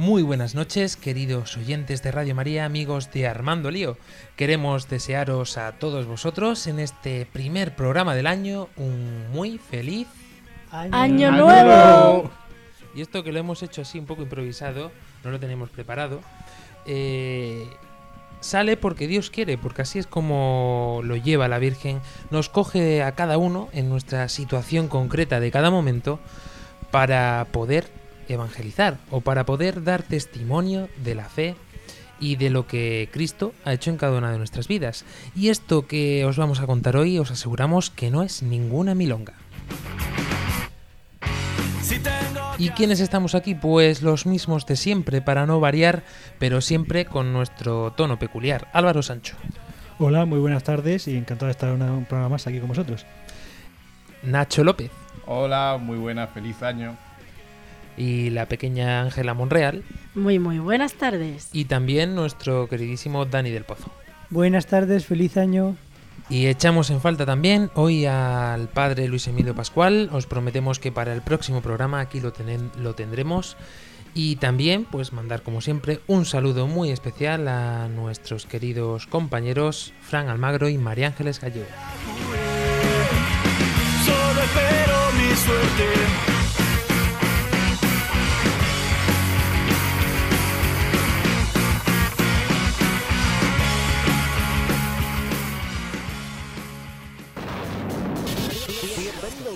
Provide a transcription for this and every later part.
Muy buenas noches, queridos oyentes de Radio María, amigos de Armando Lío. Queremos desearos a todos vosotros en este primer programa del año un muy feliz Año, nuevo. Y esto que lo hemos hecho así un poco improvisado, no lo tenemos preparado, eh, sale porque Dios quiere, porque así es como lo lleva la Virgen, nos coge a cada uno en nuestra situación concreta de cada momento para poder evangelizar o para poder dar testimonio de la fe y de lo que Cristo ha hecho en cada una de nuestras vidas. Y esto que os vamos a contar hoy os aseguramos que no es ninguna milonga. ¿Y quiénes estamos aquí? Pues los mismos de siempre, para no variar, pero siempre con nuestro tono peculiar. Álvaro Sancho, Hola, muy buenas tardes y encantado de estar en una- un programa más aquí con vosotros. Nacho López Hola, muy buena, feliz año. Y la pequeña Ángela Monreal Muy, muy buenas tardes. y también nuestro queridísimo Dani del Pozo. Buenas tardes, feliz año. Y echamos en falta también hoy al padre Luis Emilio Pascual. Os prometemos que para el próximo programa aquí lo, tenen- lo tendremos. Y también, pues mandar como siempre un saludo muy especial a nuestros queridos compañeros Fran Almagro y María Ángeles Gallego. Solo espero mi suerte.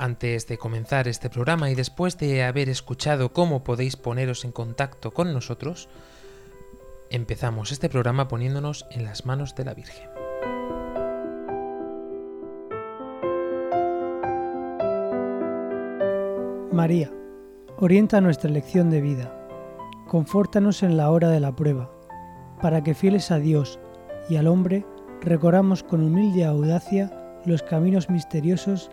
Antes de comenzar este programa y después de haber escuchado cómo podéis poneros en contacto con nosotros, empezamos este programa poniéndonos en las manos de la Virgen. María, orienta nuestra elección de vida. Confórtanos en la hora de la prueba, para que fieles a Dios y al hombre recorramos con humilde audacia los caminos misteriosos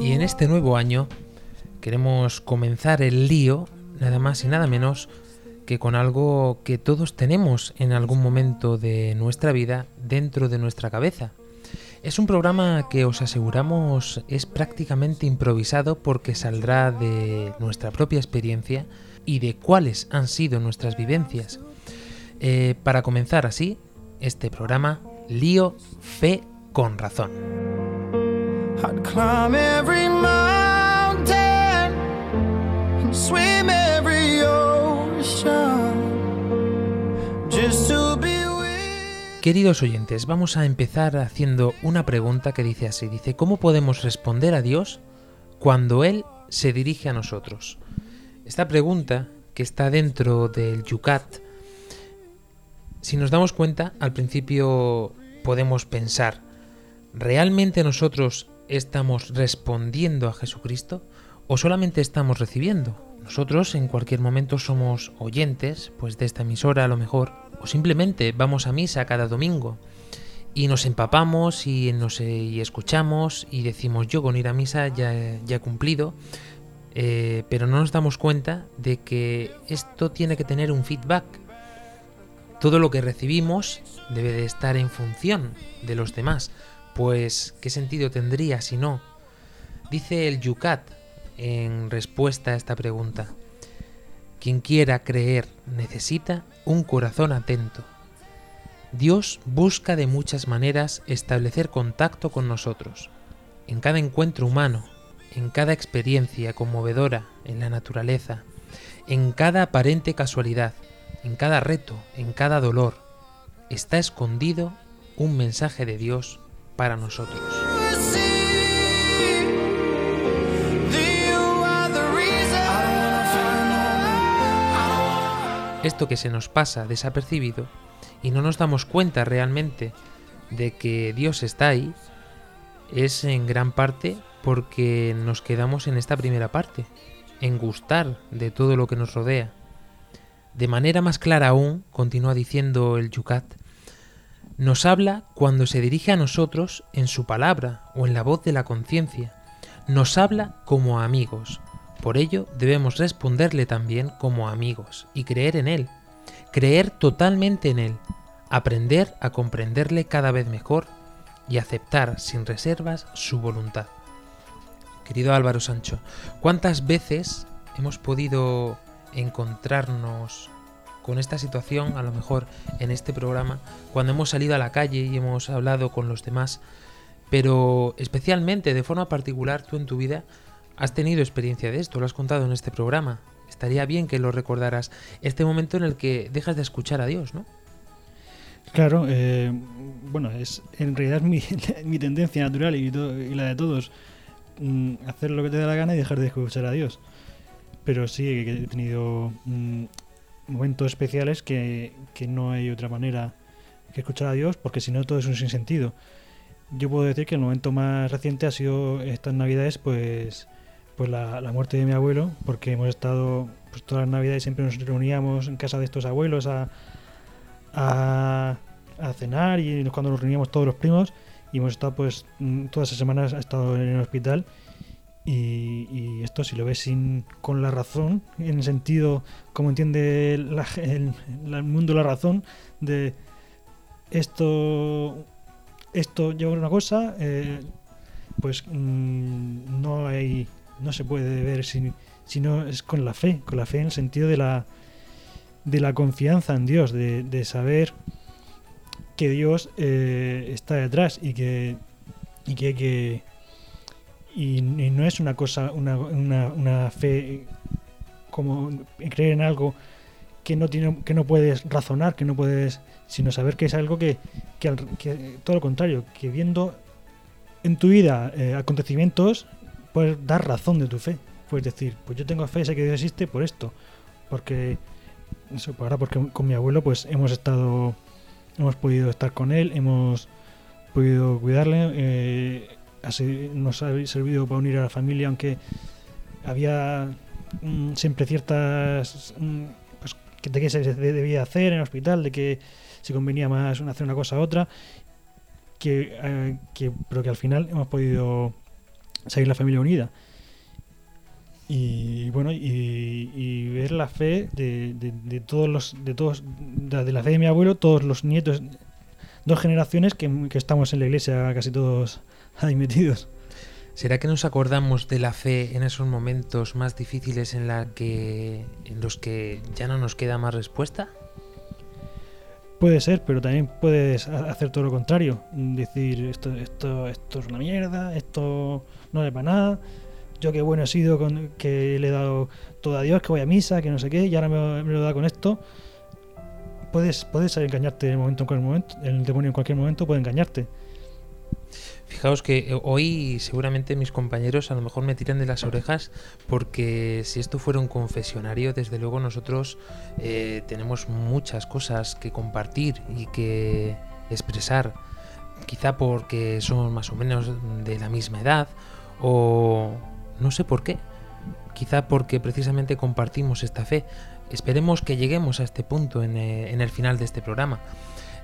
Y en este nuevo año queremos comenzar el lío, nada más y nada menos que con algo que todos tenemos en algún momento de nuestra vida dentro de nuestra cabeza. Es un programa que os aseguramos es prácticamente improvisado porque saldrá de nuestra propia experiencia y de cuáles han sido nuestras vivencias. Eh, para comenzar así, este programa, Lío, Fe con Razón. I'd climb every mountain and swim every ocean just to be with Queridos oyentes, vamos a empezar haciendo una pregunta que dice así, dice, ¿cómo podemos responder a Dios cuando Él se dirige a nosotros? Esta pregunta, que está dentro del Yucat, si nos damos cuenta, al principio podemos pensar, ¿realmente nosotros estamos respondiendo a Jesucristo o solamente estamos recibiendo. Nosotros en cualquier momento somos oyentes, pues de esta emisora a lo mejor, o simplemente vamos a misa cada domingo y nos empapamos y, nos, y escuchamos y decimos yo con ir a misa ya, ya he cumplido, eh, pero no nos damos cuenta de que esto tiene que tener un feedback. Todo lo que recibimos debe de estar en función de los demás, pues ¿qué sentido tendría si no? Dice el Yucat en respuesta a esta pregunta. Quien quiera creer necesita un corazón atento. Dios busca de muchas maneras establecer contacto con nosotros. En cada encuentro humano, en cada experiencia conmovedora en la naturaleza, en cada aparente casualidad, en cada reto, en cada dolor, está escondido un mensaje de Dios para nosotros. Esto que se nos pasa desapercibido y no nos damos cuenta realmente de que Dios está ahí, es en gran parte porque nos quedamos en esta primera parte, en gustar de todo lo que nos rodea. De manera más clara aún, continúa diciendo el Yucat, nos habla cuando se dirige a nosotros en su palabra o en la voz de la conciencia. Nos habla como amigos. Por ello debemos responderle también como amigos y creer en Él. Creer totalmente en Él. Aprender a comprenderle cada vez mejor y aceptar sin reservas su voluntad. Querido Álvaro Sancho, ¿cuántas veces hemos podido encontrarnos con esta situación, a lo mejor en este programa, cuando hemos salido a la calle y hemos hablado con los demás, pero especialmente, de forma particular, tú en tu vida has tenido experiencia de esto, lo has contado en este programa. Estaría bien que lo recordaras, este momento en el que dejas de escuchar a Dios, ¿no? Claro, eh, bueno, es en realidad mi, mi tendencia natural y, y, la de todos, mm, hacer lo que te da la gana y dejar de escuchar a Dios. Pero sí he tenido mm, momentos especiales que, que, no hay otra manera que escuchar a Dios, porque si no todo es un sinsentido. Yo puedo decir que el momento más reciente ha sido estas navidades, pues, pues la, la muerte de mi abuelo, porque hemos estado pues, todas las navidades siempre nos reuníamos en casa de estos abuelos a, a, a cenar y cuando nos reuníamos todos los primos y hemos estado pues todas esas semanas ha estado en el hospital y, esto si lo ves sin con la razón en el sentido como entiende el, mundo la razón de esto esto lleva una cosa eh, pues mmm, no hay no se puede ver si, si no es con la fe con la fe en el sentido de la de la confianza en Dios, de, de saber que Dios eh, está detrás y que, y que, que y, no es una cosa, una, una, fe como creer en algo que no tiene, que no puedes razonar, que no puedes, sino saber que es algo que, que, que todo lo contrario, que viendo en tu vida eh, acontecimientos puedes dar razón de tu fe. Puedes decir, pues yo tengo fe, sé que Dios existe por esto, porque eso pues ahora porque con mi abuelo pues hemos estado hemos podido estar con él hemos podido cuidarle eh, nos ha servido para unir a la familia aunque había mm, siempre ciertas mm, pues, de qué se debía hacer en el hospital de que si convenía más hacer una cosa a otra que, eh, que pero que al final hemos podido seguir la familia unida. Y bueno y, ver la fe de, todos los de todos de la fe de mi abuelo todos los nietos dos generaciones que, que, estamos en la iglesia casi todos ahí metidos será que nos acordamos de la fe en esos momentos más difíciles en la que en los que ya no nos queda más respuesta puede ser pero también puedes hacer todo lo contrario decir esto esto esto es una mierda esto no vale para nada yo qué bueno he sido, con, que le he dado todo a Dios, que voy a misa, que no sé qué, y ahora me, me lo da con esto. Puedes, puedes engañarte en el momento en cualquier momento, el demonio en cualquier momento puede engañarte. Fijaos que hoy seguramente mis compañeros a lo mejor me tiran de las orejas porque si esto fuera un confesionario, desde luego nosotros eh, tenemos muchas cosas que compartir y que expresar quizá porque somos más o menos de la misma edad o no sé por qué. Quizá porque precisamente compartimos esta fe. Esperemos que lleguemos a este punto en, eh, el final de este programa.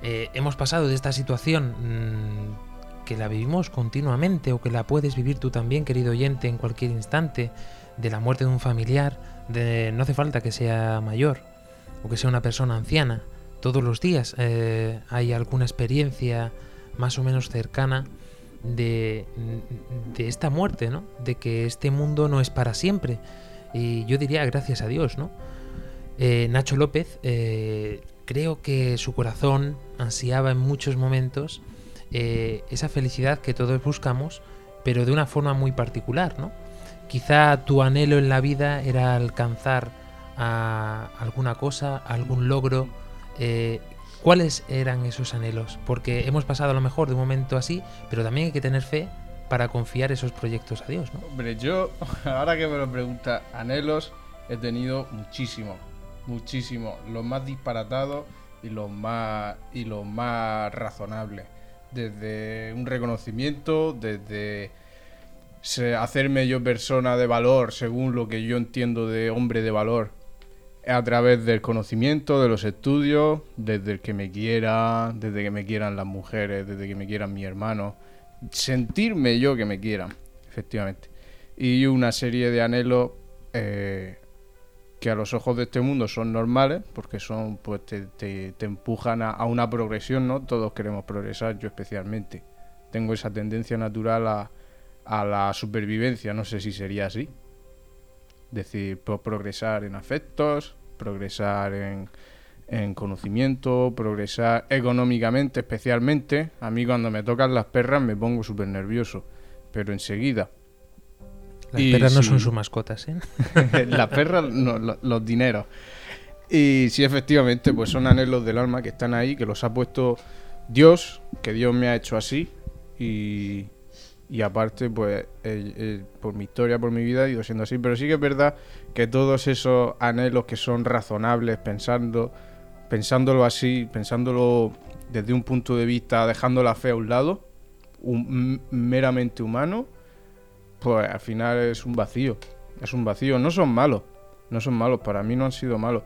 Eh, hemos pasado de esta situación mmm, que la vivimos continuamente o que la puedes vivir tú también, querido oyente, en cualquier instante, de la muerte de un familiar, de, no hace falta que sea mayor o que sea una persona anciana. Todos los días eh, hay alguna experiencia más o menos cercana de, de, esta muerte, ¿no? De que este mundo no es para siempre. Y yo diría gracias a Dios, ¿no? Eh, Nacho López, eh, creo que su corazón ansiaba en muchos momentos eh, esa felicidad que todos buscamos, pero de una forma muy particular, ¿no? Quizá tu anhelo en la vida era alcanzar a alguna cosa, algún logro. Eh, ¿Cuáles eran esos anhelos? Porque hemos pasado a lo mejor de un momento así, pero también hay que tener fe para confiar esos proyectos a Dios, ¿no? Hombre, yo, ahora que me lo pregunta, anhelos he tenido muchísimo, muchísimo. Los más disparatados y los más, y los más razonables. Desde un reconocimiento, desde hacerme yo persona de valor según lo que yo entiendo de hombre de valor a través del conocimiento, de los estudios, desde el que me quiera, desde que me quieran las mujeres, desde que me quieran mis hermanos, sentirme yo que me quieran, efectivamente. Y una serie de anhelos eh, que a los ojos de este mundo son normales, porque son, pues te, te, empujan a, una progresión, ¿no? Todos queremos progresar, yo especialmente. Tengo esa tendencia natural a, a la supervivencia, no sé si sería así. Decir, progresar en afectos, progresar en, en, conocimiento, progresar económicamente especialmente. A mí cuando me tocan las perras me pongo súper nervioso, pero enseguida. Las y perras no son sus mascotas, ¿eh? las perras, no, lo, los dineros. Y sí, efectivamente, pues son anhelos del alma que están ahí, que los ha puesto Dios, que Dios me ha hecho así. Y, y aparte, pues, eh, eh, por mi historia, por mi vida, he ido siendo así. Pero sí que es verdad que todos esos anhelos que son razonables, pensando, pensándolo así, pensándolo desde un punto de vista, dejando la fe a un lado, un, meramente humano, pues al final es un vacío. Es un vacío. No son malos, no son malos. Para mí no han sido malos.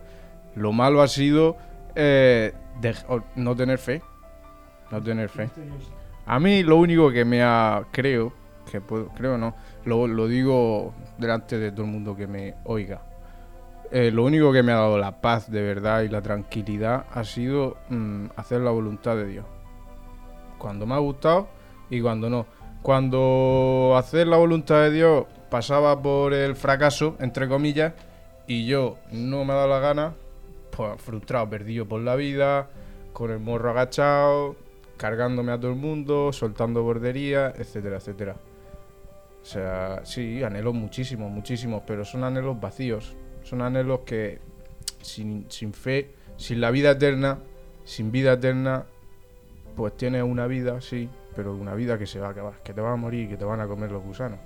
Lo malo ha sido eh, no tener fe. No tener fe. A mí lo único que me ha, creo, que puedo, creo no, lo, lo digo delante de todo el mundo que me oiga. Eh, lo único que me ha dado la paz de verdad y la tranquilidad ha sido mmm, hacer la voluntad de Dios. Cuando me ha gustado y cuando no. Cuando hacer la voluntad de Dios pasaba por el fracaso, entre comillas, y yo no me ha dado la gana, pues frustrado, perdido por la vida, con el morro agachado, cargándome a todo el mundo, soltando bordería, etcétera, etcétera. O sea, sí, anhelos muchísimos, muchísimos, pero son anhelos vacíos. Son anhelos que sin, sin fe, sin la vida eterna, sin vida eterna, pues tienes una vida, sí, pero una vida que se va a acabar, que te va a morir, que te van a comer los gusanos.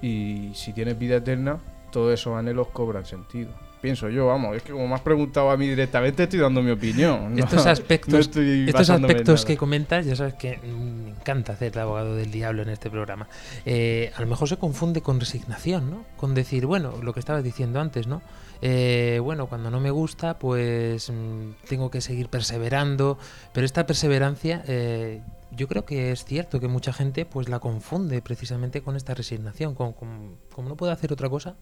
Y si tienes vida eterna, todos esos anhelos cobran sentido pienso yo, vamos, es que como me has preguntado a mí directamente estoy dando mi opinión. ¿no? Estos aspectos, no estos aspectos que comentas, ya sabes que me encanta hacer el abogado del diablo en este programa. Eh, a lo mejor se confunde con resignación, ¿no? Con decir, bueno, lo que estabas diciendo antes, ¿no? Eh, bueno, cuando no me gusta, pues mmm, tengo que seguir perseverando, pero esta perseverancia... Eh, yo creo que es cierto que mucha gente pues la confunde precisamente con esta resignación, con, como no puede hacer otra cosa,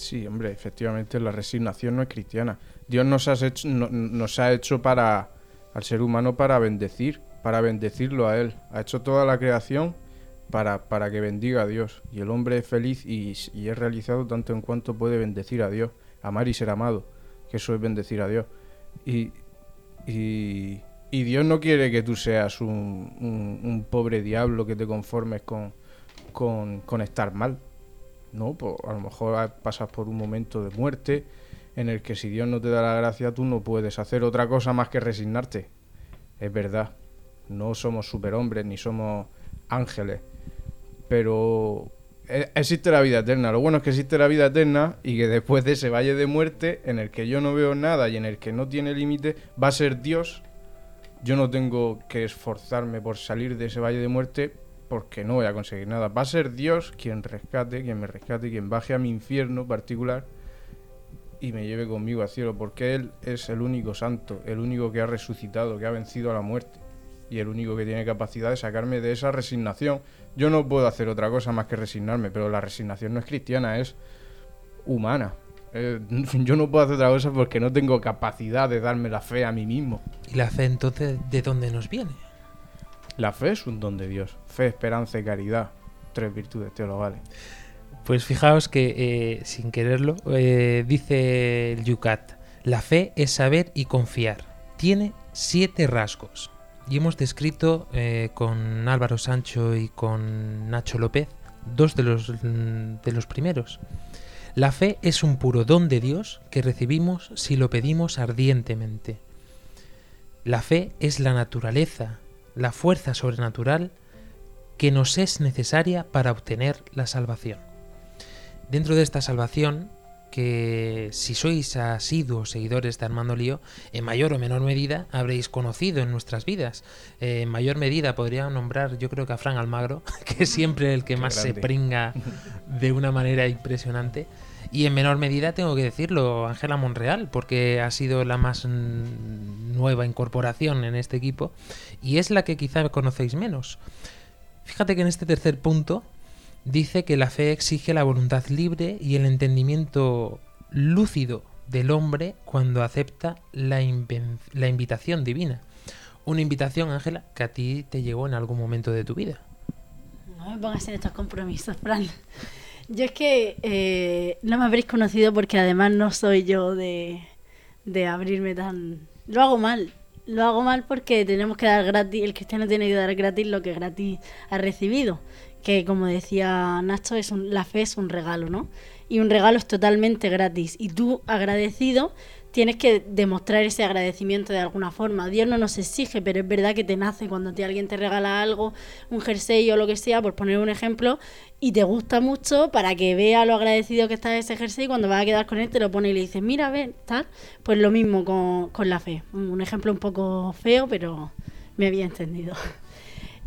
Sí, hombre, efectivamente la resignación no es cristiana. Dios nos, has hecho, no, nos ha hecho para al ser humano para bendecir, para bendecirlo a Él. Ha hecho toda la creación para, para que bendiga a Dios. Y el hombre es feliz y, y, es realizado tanto en cuanto puede bendecir a Dios, amar y ser amado, que eso es bendecir a Dios. Y, y, y Dios no quiere que tú seas un, un, pobre diablo que te conformes con, con, con estar mal. ¿no? Pues a lo mejor pasas por un momento de muerte en el que si Dios no te da la gracia tú no puedes hacer otra cosa más que resignarte. Es verdad, no somos superhombres ni somos ángeles, pero e, existe la vida eterna. Lo bueno es que existe la vida eterna y que después de ese valle de muerte en el que yo no veo nada y en el que no tiene límite, va a ser Dios yo no tengo que esforzarme por salir de ese valle de muerte porque no voy a conseguir nada. Va a ser Dios quien rescate, quien me rescate, quien baje a mi infierno particular y me lleve conmigo al cielo, porque Él es el único santo, el único que ha resucitado, que ha vencido a la muerte y el único que tiene capacidad de sacarme de esa resignación. Yo no puedo hacer otra cosa más que resignarme, pero la resignación no es cristiana, es humana. Eh, yo no puedo hacer otra cosa porque no tengo capacidad de darme la fe a mí mismo. ¿Y la fe entonces de dónde nos viene? La fe es un don de Dios. Fe, esperanza y caridad. Tres virtudes teologales. Pues fijaos que, eh, sin quererlo, eh, dice el Yucat, la fe es saber y confiar. Tiene siete rasgos. Y hemos descrito con Álvaro Sancho y con Nacho López dos de los, mm, de los primeros. La fe es un puro don de Dios que recibimos si lo pedimos ardientemente. La fe es la naturaleza, la fuerza sobrenatural que nos es necesaria para obtener la salvación. Dentro de esta salvación, que si sois asiduos seguidores de Armando Lío, en mayor o menor medida habréis conocido en nuestras vidas. Eh, en mayor medida podría nombrar, yo creo que a Fran Almagro, que es siempre el que Qué más se pringa de una manera impresionante. Y en menor medida tengo que decirlo, Ángela Monreal, porque ha sido la más nueva incorporación en este equipo y es la que quizá conocéis menos. Fíjate que en este tercer punto dice que la fe exige la voluntad libre y el entendimiento lúcido del hombre cuando acepta la, la invitación divina. Una invitación, Ángela, que a ti te llegó en algún momento de tu vida. No me pongas en estos compromisos, Fran. Yo es que eh, no me habréis conocido porque además no soy yo de, de abrirme tan... Lo hago mal. Lo hago mal porque tenemos que dar gratis, el cristiano tiene que dar gratis lo que gratis ha recibido. Que como decía Nacho, es la fe es un regalo, ¿no? Y un regalo es totalmente gratis. Y tú, agradecido, tienes que demostrar ese agradecimiento de alguna forma. Dios no nos exige, pero es verdad que te nace cuando te, alguien te regala algo, un jersey o lo que sea, por poner un ejemplo, y te gusta mucho para que vea lo agradecido que está ese jersey, cuando vas a quedar con él te lo pone y le dices, mira, ven, tal. Pues lo mismo con, con la fe. Un ejemplo un poco feo, pero me había entendido.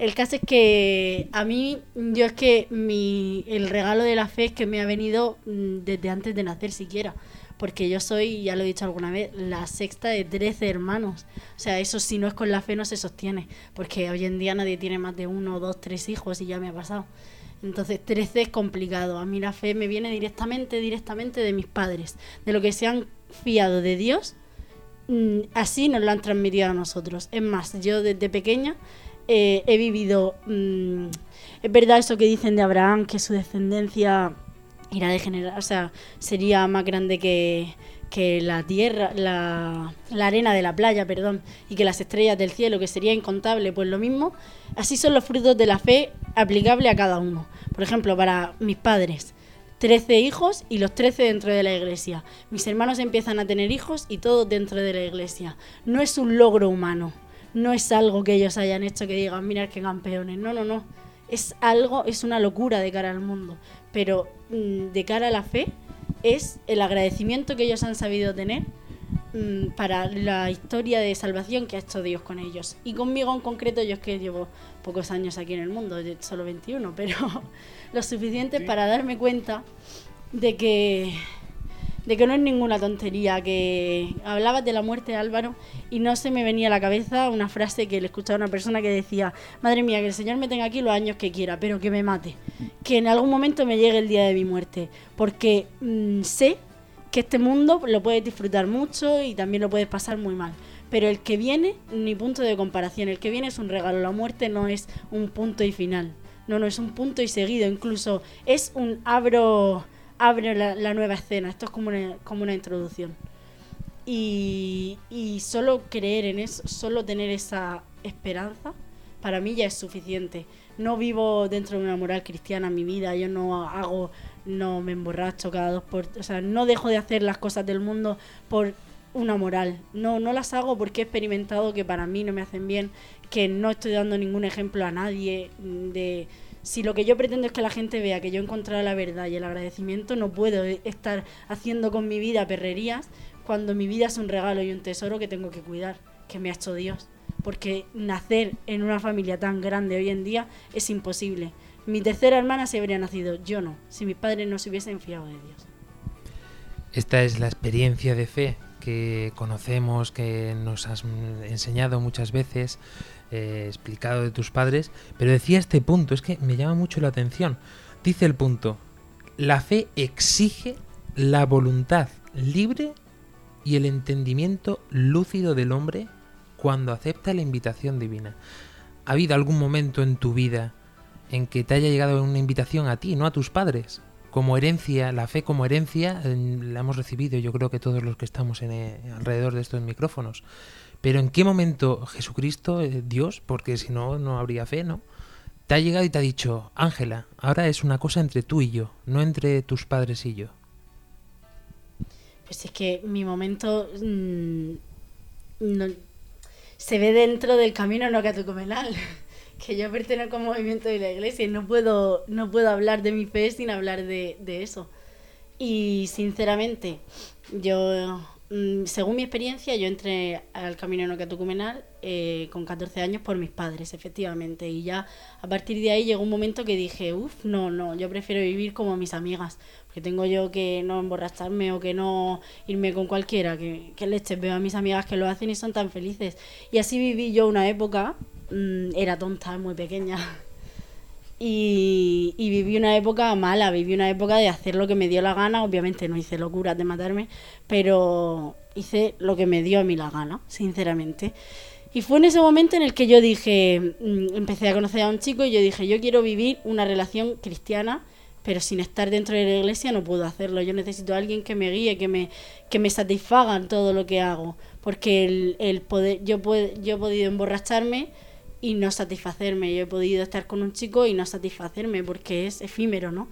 El caso es que a mí, yo es que mi, el regalo de la fe es que me ha venido mm, desde antes de nacer siquiera. Porque yo soy, ya lo he dicho alguna vez, la sexta de 13 hermanos. O sea, eso si no es con la fe no se sostiene. Porque hoy en día nadie tiene más de uno, dos, tres hijos y ya me ha pasado. Entonces 13 es complicado. A mí la fe me viene directamente, directamente de mis padres. De lo que se han fiado de Dios mm, así nos lo han transmitido a nosotros. Es más, yo desde pequeña eh, he vivido... mm, es verdad eso que dicen de Abraham, que su descendencia irá de generar, o sea, sería más grande que, que la tierra, la, la arena de la playa, perdón, y que las estrellas del cielo, que sería incontable, pues lo mismo. Así son los frutos de la fe aplicable a cada uno. Por ejemplo, para mis padres, 13 hijos y los 13 dentro de la iglesia. Mis hermanos empiezan a tener hijos y todos dentro de la iglesia. No es un logro humano, no es algo que ellos hayan hecho que digan, mirad qué campeones. No, no, no. Es algo, es una locura de cara al mundo. Pero mm, de cara a la fe es el agradecimiento que ellos han sabido tener mm, para la historia de salvación que ha hecho Dios con ellos. Y conmigo en concreto, yo es que llevo pocos años aquí en el mundo, solo 21, pero lo suficiente para darme cuenta de que de que no es ninguna tontería, que hablabas de la muerte de Álvaro y no se me venía a la cabeza una frase que le escuchaba a una persona que decía, madre mía, que el Señor me tenga aquí los años que quiera, pero que me mate, que en algún momento me llegue el día de mi muerte, porque mm, sé que este mundo lo puedes disfrutar mucho y también lo puedes pasar muy mal. Pero el que viene, ni punto de comparación, el que viene es un regalo, la muerte no es un punto y final, no, no es un punto y seguido, incluso es un abro, abro la, nueva escena, esto es como una, como una introducción. Y, solo creer en eso, solo tener esa esperanza, para mí ya es suficiente. No vivo dentro de una moral cristiana en mi vida, yo no hago, no me emborracho cada dos por... O sea, no dejo de hacer las cosas del mundo por una moral. No, no las hago porque he experimentado que para mí no me hacen bien, que no estoy dando ningún ejemplo a nadie de... Si lo que yo pretendo es que la gente vea que yo he encontrado la verdad y el agradecimiento, no puedo estar haciendo con mi vida perrerías cuando mi vida es un regalo y un tesoro que tengo que cuidar, que me ha hecho Dios. porque nacer en una familia tan grande hoy en día es imposible. Mi tercera hermana se habría nacido, yo no, si mis padres no se hubiesen fiado de Dios. Esta es la experiencia de fe que conocemos, que nos has enseñado muchas veces, eh, explicado de tus padres, pero decía este punto, es que me llama mucho la atención. Dice el punto, la fe exige la voluntad libre y el entendimiento lúcido del hombre cuando acepta la invitación divina. ¿Ha habido algún momento en tu vida en que te haya llegado una invitación a ti, no a tus padres? Como herencia, la fe como herencia la hemos recibido yo creo que todos los que estamos en, eh, alrededor de estos micrófonos. Pero ¿en qué momento Jesucristo, eh, Dios, porque si no, no habría fe, ¿no? Te ha llegado y te ha dicho, Ángela, ahora es una cosa entre tú y yo, no entre tus padres y yo. Pues es que mi momento mm, no- se ve dentro del camino no catocomenal. Que yo pertenezco a un movimiento de la iglesia y no puedo, no puedo hablar de mi fe sin hablar de, de eso. Y sinceramente, yo, mm, según mi experiencia, yo entré al camino no catocumenal eh, con 14 años por mis padres, efectivamente. Y ya a partir de ahí llegó un momento que dije, uff, no, no, yo prefiero vivir como mis amigas. Porque tengo yo que no emborracharme o que no irme con cualquiera, que, que leches veo a mis amigas que lo hacen y son tan felices. Y así viví yo una época, era tonta, muy pequeña. Y, y viví una época mala, viví una época de hacer lo que me dio la gana. Obviamente no hice locuras de matarme, pero hice lo que me dio a mí la gana, sinceramente. Y fue en ese momento en el que yo dije, mm, empecé a conocer a un chico y yo dije, yo quiero vivir una relación cristiana, pero sin estar dentro de la iglesia no puedo hacerlo. Yo necesito a alguien que me guíe, que me, que me satisfaga en todo lo que hago. Porque el, el poder, yo, puedo, yo he podido emborracharme y no satisfacerme. Yo he podido estar con un chico y no satisfacerme porque es efímero, ¿no?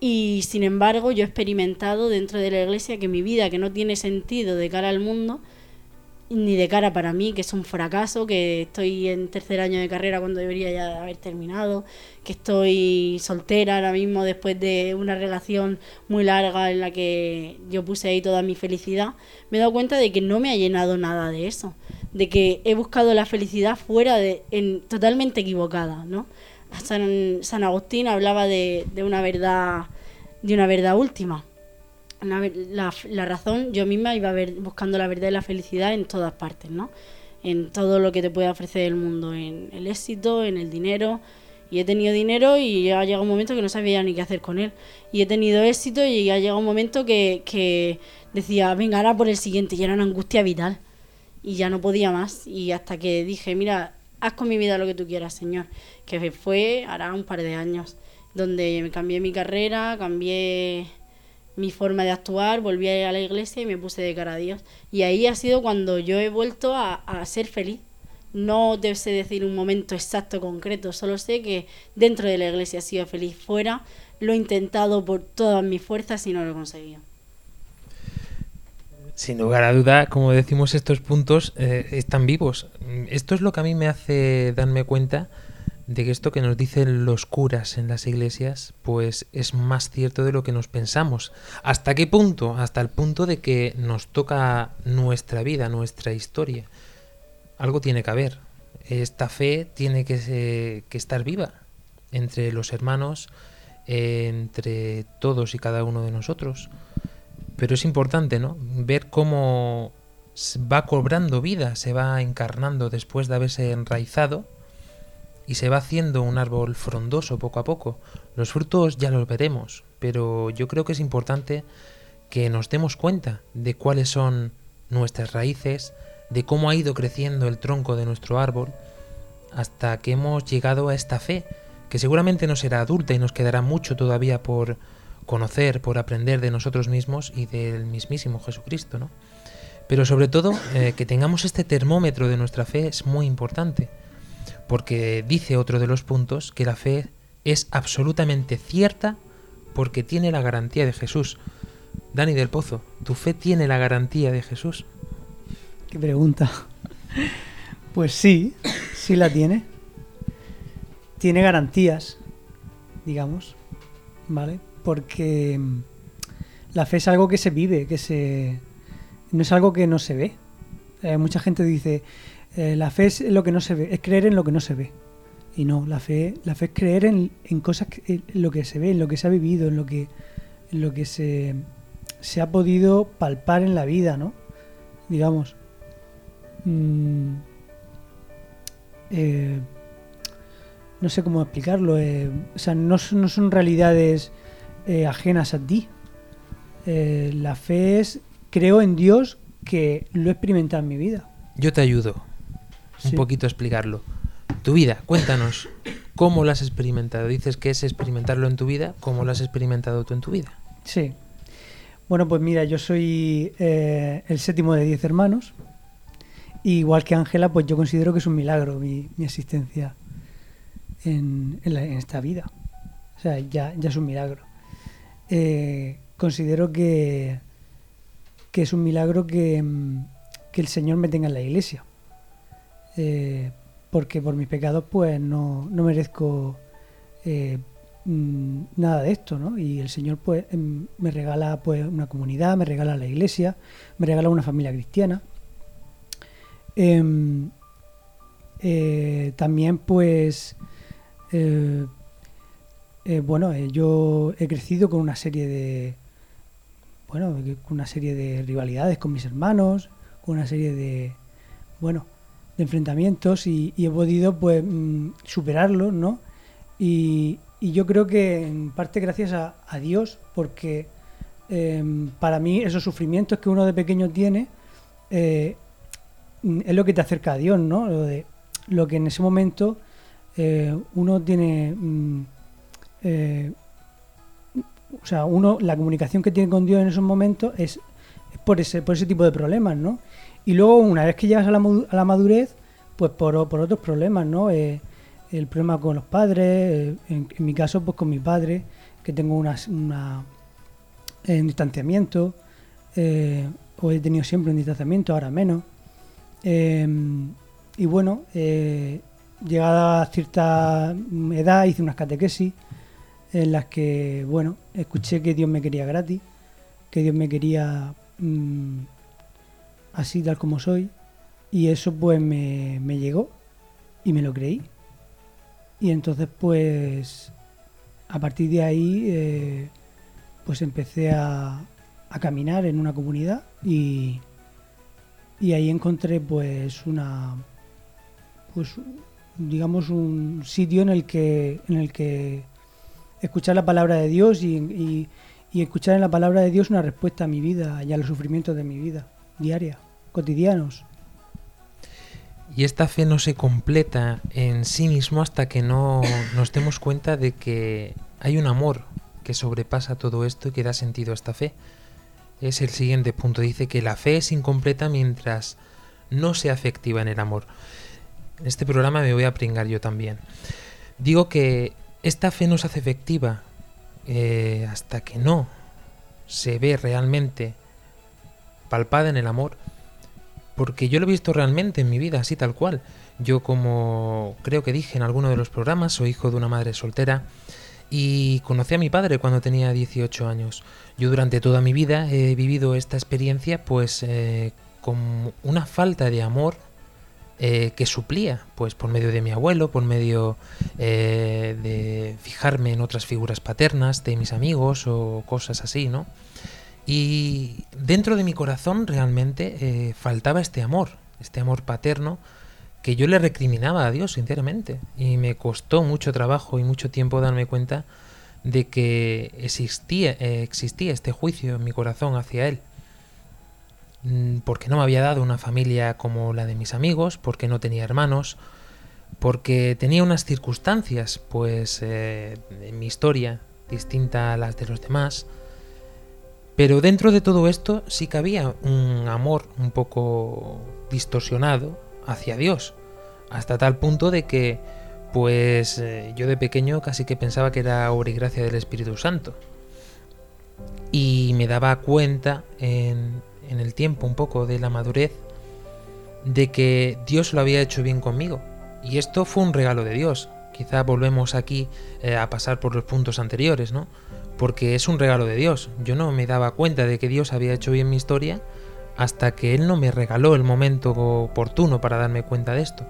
Y sin embargo, yo he experimentado dentro de la iglesia que mi vida, que no tiene sentido de cara al mundo, ni de cara para mí, que es un fracaso, que estoy en tercer año de carrera cuando debería ya haber terminado, que estoy soltera ahora mismo después de una relación muy larga en la que yo puse ahí toda mi felicidad, me he dado cuenta de que no me ha llenado nada de eso, de que he buscado la felicidad fuera de, en, totalmente equivocada, ¿no? San, San Agustín hablaba de, de una verdad, de una verdad última ver- la, la razón, yo misma iba a ver, buscando la verdad y la felicidad en todas partes, ¿no? En todo lo que te puede ofrecer el mundo, en el éxito, en el dinero. Y he tenido dinero y ha llegado un momento que no sabía ni qué hacer con él. Y he tenido éxito y ha llegado un momento que, que decía, venga, ahora por el siguiente. Y era una angustia vital. Y ya no podía más. Y hasta que dije, mira, haz con mi vida lo que tú quieras, Señor. Que fue hará un par de años. Donde cambié mi carrera, cambié mi forma de actuar, volví a ir a la iglesia y me puse de cara a Dios. Y ahí ha sido cuando yo he vuelto a, a ser feliz. No te sé decir un momento exacto, concreto, solo sé que dentro de la iglesia he sido feliz. Fuera lo he intentado por todas mis fuerzas y no lo he conseguido. Sin lugar a duda, como decimos, estos puntos eh, están vivos. Esto es lo que a mí me hace darme cuenta de que esto que nos dicen los curas en las iglesias, pues es más cierto de lo que nos pensamos. ¿Hasta qué punto? Hasta el punto de que nos toca nuestra vida, nuestra historia. Algo tiene que haber. Esta fe tiene que, que estar viva entre los hermanos, entre todos y cada uno de nosotros. Pero es importante, ¿no? Ver cómo va cobrando vida, se va encarnando después de haberse enraizado y se va haciendo un árbol frondoso poco a poco. Los frutos ya los veremos, pero yo creo que es importante que nos demos cuenta de cuáles son nuestras raíces, de cómo ha ido creciendo el tronco de nuestro árbol, hasta que hemos llegado a esta fe, que seguramente no será adulta y nos quedará mucho todavía por conocer, por aprender de nosotros mismos y del mismísimo Jesucristo, ¿no? Pero sobre todo, eh, que tengamos este termómetro de nuestra fe es muy importante, porque dice otro de los puntos que la fe es absolutamente cierta porque tiene la garantía de Jesús. Dani del Pozo, ¿tu fe tiene la garantía de Jesús? ¿Qué pregunta? Pues sí, sí la tiene. Tiene garantías, digamos, ¿vale? Porque la fe es algo que se vive, que se... No es algo que no se ve. Eh, mucha gente dice, Eh, la fe es lo que no se ve, es creer en lo que no se ve. Y no, la fe, la fe es creer en, en cosas, que, en lo que se ve, en lo que se ha vivido, en lo que, en lo que se, se ha podido palpar en la vida, ¿no? Digamos. Mm, eh, no sé cómo explicarlo. eh, o sea, no, no son realidades eh, ajenas a ti. La fe es, creo en Dios que lo he experimentado en mi vida. Yo te ayudo un poquito explicarlo. Tu vida, cuéntanos, ¿cómo lo has experimentado? Dices que es experimentarlo en tu vida, ¿cómo lo has experimentado tú en tu vida? Sí. Bueno, pues mira, yo soy eh, el séptimo de diez hermanos. Y igual que Ángela, pues yo considero que es un milagro mi, mi existencia en, en la- en esta vida. O sea, ya, ya es un milagro. Eh, considero que, que es un milagro que, que el Señor me tenga en la iglesia. Eh, porque por mis pecados, pues no, no merezco eh, mm, nada de esto, ¿no? Y el Señor, pues, em, me regala pues una comunidad, me regala la iglesia, me regala una familia cristiana. Em, eh, también, pues, bueno, yo he crecido con una serie de, bueno, con una serie de rivalidades con mis hermanos, con una serie de, bueno, de enfrentamientos y, he podido, pues, mm, superarlos, ¿no? Y, yo creo que en parte gracias a, a Dios, porque em, para mí esos sufrimientos que uno de pequeño tiene eh, mm, es lo que te acerca a Dios, ¿no? Lo, de, lo que en ese momento eh, uno tiene... mm, eh, o sea, uno, la comunicación que tiene con Dios en esos momentos es, es por, ese, por ese tipo de problemas, ¿no? Y luego, una vez que llegas a la, a la madurez, pues por, por otros problemas, ¿no? Eh, el problema con los padres, eh, en, mi caso, pues con mi padre, que tengo una, eh, un distanciamiento, o he tenido siempre un distanciamiento, ahora menos. Eh, y bueno, llegada a cierta edad, hice unas catequesis en las que, bueno, escuché que Dios me quería gratis, que Dios me quería mm, así tal como soy, y eso pues me, me llegó y me lo creí. Y entonces pues a partir de ahí eh, pues empecé a, a caminar en una comunidad y, y ahí encontré pues una pues digamos un sitio en el que en el que escuchar la palabra de Dios y, y- y escuchar en la palabra de Dios una respuesta a mi vida y a los sufrimientos de mi vida diaria, cotidianos. Y esta fe no se completa en sí mismo hasta que no nos demos cuenta de que hay un amor que sobrepasa todo esto y que da sentido a esta fe. Es el siguiente punto. Dice que la fe es incompleta mientras no sea efectiva en el amor. En este programa me voy a pringar yo también. Digo que esta fe no se hace efectiva eh, hasta que no se ve realmente palpada en el amor porque yo lo he visto realmente en mi vida, así tal cual. Yo como creo que dije en alguno de los programas, soy hijo de una madre soltera y conocí a mi padre cuando tenía 18 años. Yo durante toda mi vida he vivido esta experiencia pues eh, con una falta de amor eh, que suplía, pues por medio de mi abuelo, por medio eh, de fijarme en otras figuras paternas, de mis amigos o cosas así, ¿no? Y dentro de mi corazón realmente eh, faltaba este amor, este amor paterno que yo le recriminaba a Dios, sinceramente. Y me costó mucho trabajo y mucho tiempo darme cuenta de que existía, eh, existía este juicio en mi corazón hacia Él. Mm, Porque no me había dado una familia como la de mis amigos, porque no tenía hermanos, porque tenía unas circunstancias, pues, eh, en mi historia distinta a las de los demás. Pero dentro de todo esto sí que había un amor un poco distorsionado hacia Dios, hasta tal punto de que, pues eh, yo de pequeño casi que pensaba que era obra y gracia del Espíritu Santo. Y me daba cuenta en, en el tiempo un poco de la madurez de que Dios lo había hecho bien conmigo. Y esto fue un regalo de Dios. Quizá volvemos aquí eh, a pasar por los puntos anteriores, ¿no? Porque es un regalo de Dios. Yo no me daba cuenta de que Dios había hecho bien mi historia hasta que Él no me regaló el momento oportuno para darme cuenta de esto.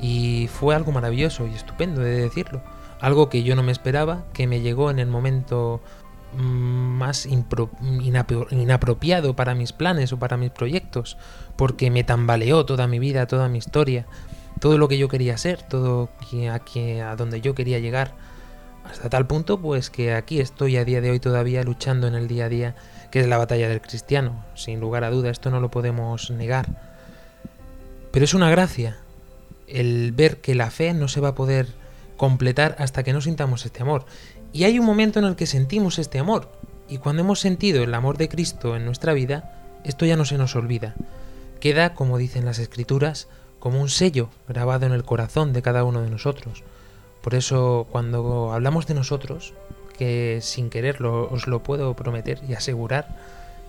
Y fue algo maravilloso y estupendo de decirlo. Algo que yo no me esperaba, que me llegó en el momento mm, más inapropiado para mis planes o para mis proyectos, porque me tambaleó toda mi vida, toda mi historia, todo lo que yo quería ser, todo a, a donde yo quería llegar, hasta tal punto pues que aquí estoy a día de hoy todavía luchando en el día a día, que es la batalla del cristiano, sin lugar a duda, esto no lo podemos negar. Pero es una gracia el ver que la fe no se va a poder completar hasta que no sintamos este amor. Y hay un momento en el que sentimos este amor. Y cuando hemos sentido el amor de Cristo en nuestra vida, esto ya no se nos olvida. Queda, como dicen las escrituras, como un sello grabado en el corazón de cada uno de nosotros. Por eso cuando hablamos de nosotros, que sin quererlo os lo puedo prometer y asegurar,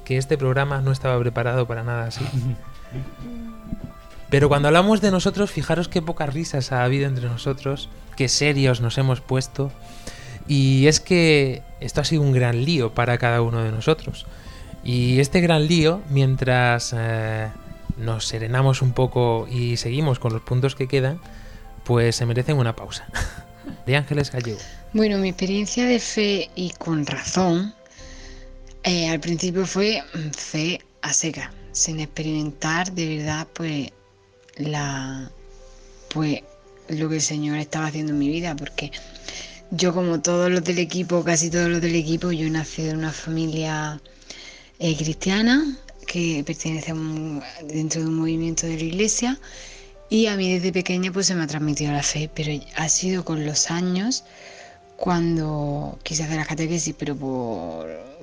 que este programa no estaba preparado para nada así. Pero cuando hablamos de nosotros, fijaros qué pocas risas ha habido entre nosotros, qué serios nos hemos puesto. Y es que esto ha sido un gran lío para cada uno de nosotros. Y este gran lío, mientras eh, nos serenamos un poco y seguimos con los puntos que quedan, pues se merecen una pausa. De Ángeles Gallego. Bueno, mi experiencia de fe y con razón, eh, al principio fue mm, fe a seca, sin experimentar de verdad, pues, la, pues, lo que el Señor estaba haciendo en mi vida, porque yo como todos los del equipo, casi todos los del equipo, yo nací de una familia eh, cristiana que pertenece un- dentro de un movimiento de la iglesia y a mí desde pequeña pues se me ha transmitido la fe, pero ha sido con los años cuando quise hacer la catequesis, pero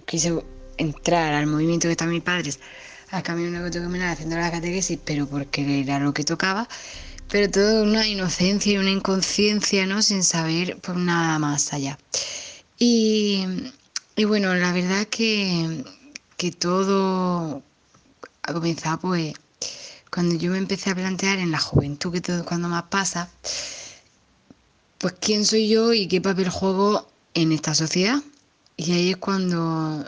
quise entrar al movimiento que están mis padres, al camino que caminar haciendo la catequesis, pero porque era lo que tocaba, pero todo una inocencia y una inconsciencia, ¿no? Sin saber pues nada más allá. Y, y bueno, la verdad que, que todo ha comenzado pues cuando yo me empecé a plantear en la juventud, que todo cuando más pasa, pues quién soy yo y qué papel juego en esta sociedad. Y ahí es cuando